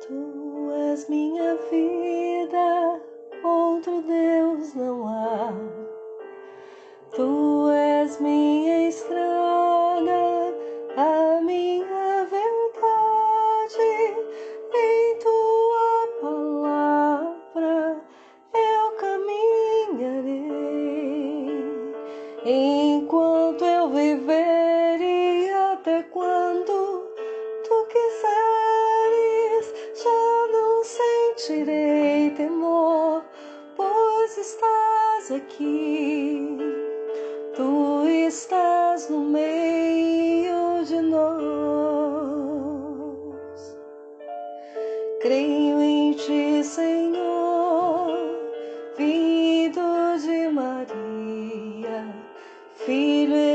Tu és minha vida, outro Deus não há. Tu és minha Enquanto eu viver e até quando tu quiseres, já não sentirei temor, pois estás aqui. Tu estás no meio de nós. Creio em ti, Senhor, vindo de Maria,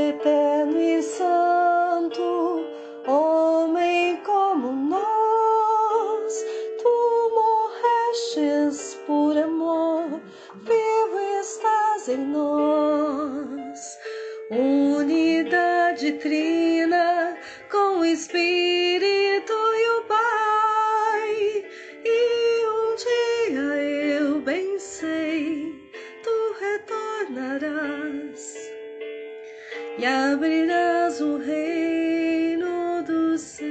eterno e santo, homem como nós. Tu morrestes por amor, vivo estás em nós. Unidade trina com o Espírito e o Pai. E um dia eu bem sei, e abrirás o reino dos céus.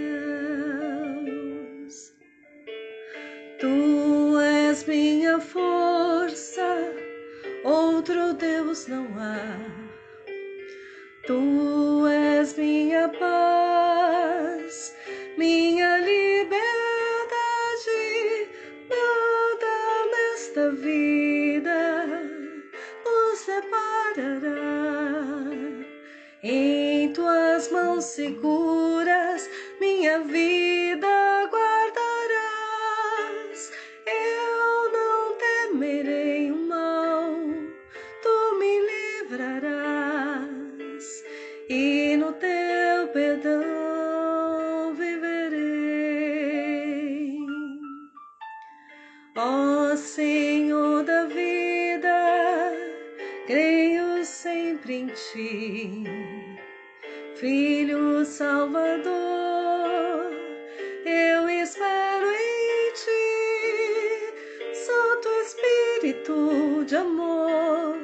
Tu és minha força, outro Deus não há. Tu és minha paz, minha liberdade, nada nesta vida Em tuas mãos seguras, minha vida guardarás. Eu não temerei o mal, tu me livrarás, e no teu perdão viverei. Ó Senhor da vida, creio sempre em ti, Filho Salvador, eu espero em ti, Santo Espírito de amor,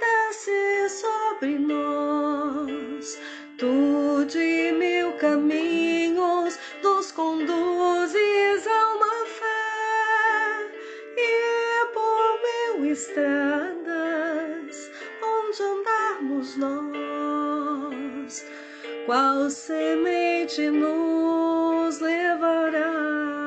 desce sobre nós, tu de mil caminhos nos conduzes a uma fé e por mil estradas onde andarmos nós, qual semente nos levará?